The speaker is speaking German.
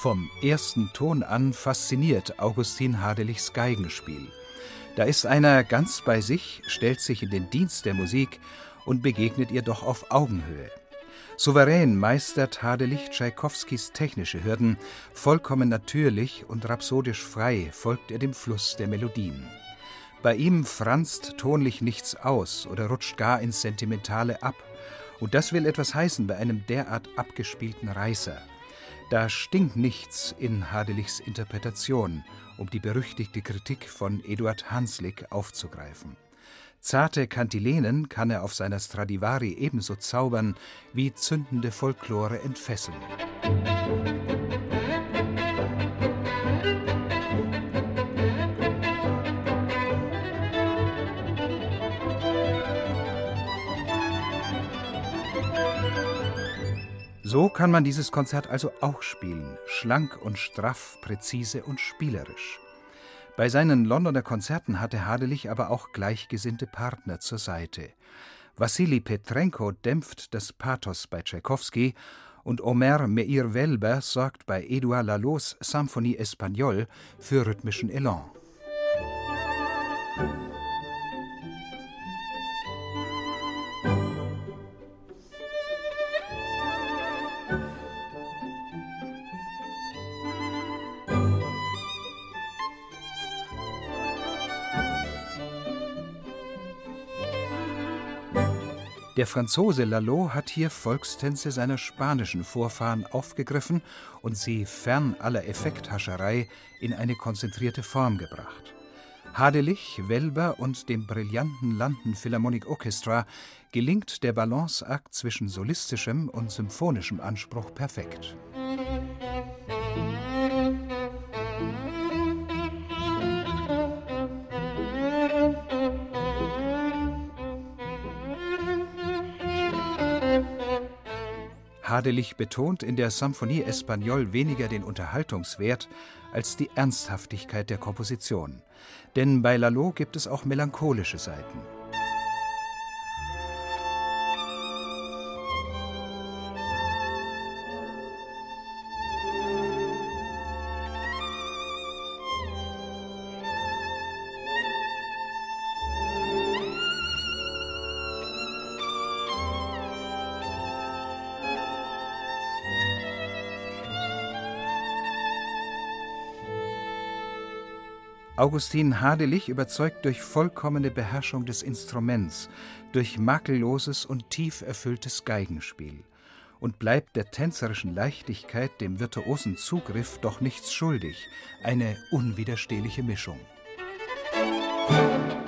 Vom ersten Ton an fasziniert Augustin Hadelichs Geigenspiel. Da ist einer ganz bei sich, stellt sich in den Dienst der Musik und begegnet ihr doch auf Augenhöhe. Souverän meistert Hadelich Tschaikowskis technische Hürden, vollkommen natürlich und rhapsodisch frei folgt er dem Fluss der Melodien. Bei ihm franzt tonlich nichts aus oder rutscht gar ins Sentimentale ab. Und das will etwas heißen bei einem derart abgespielten Reißer. Da stinkt nichts in Hadelichs Interpretation, um die berüchtigte Kritik von Eduard Hanslick aufzugreifen. Zarte Kantilenen kann er auf seiner Stradivari ebenso zaubern wie zündende Folklore entfesseln. So kann man dieses Konzert also auch spielen, schlank und straff, präzise und spielerisch. Bei seinen Londoner Konzerten hatte Hadelich aber auch gleichgesinnte Partner zur Seite. Wassili Petrenko dämpft das Pathos bei Tschaikowski und Omer Meir-Welber sorgt bei Edouard Lalots Symphonie Espagnole für rhythmischen Elan. Der Franzose Lalo hat hier Volkstänze seiner spanischen Vorfahren aufgegriffen und sie fern aller Effekthascherei in eine konzentrierte Form gebracht. Hadelich, Welber und dem brillanten London Philharmonic Orchestra gelingt der Balanceakt zwischen solistischem und symphonischem Anspruch perfekt. Hadelich betont in der Symphonie Espagnole weniger den Unterhaltungswert als die Ernsthaftigkeit der Komposition. Denn bei Lalo gibt es auch melancholische Seiten. Augustin Hadelich überzeugt durch vollkommene Beherrschung des Instruments, durch makelloses und tief erfülltes Geigenspiel und bleibt der tänzerischen Leichtigkeit, dem virtuosen Zugriff doch nichts schuldig, eine unwiderstehliche Mischung. Musik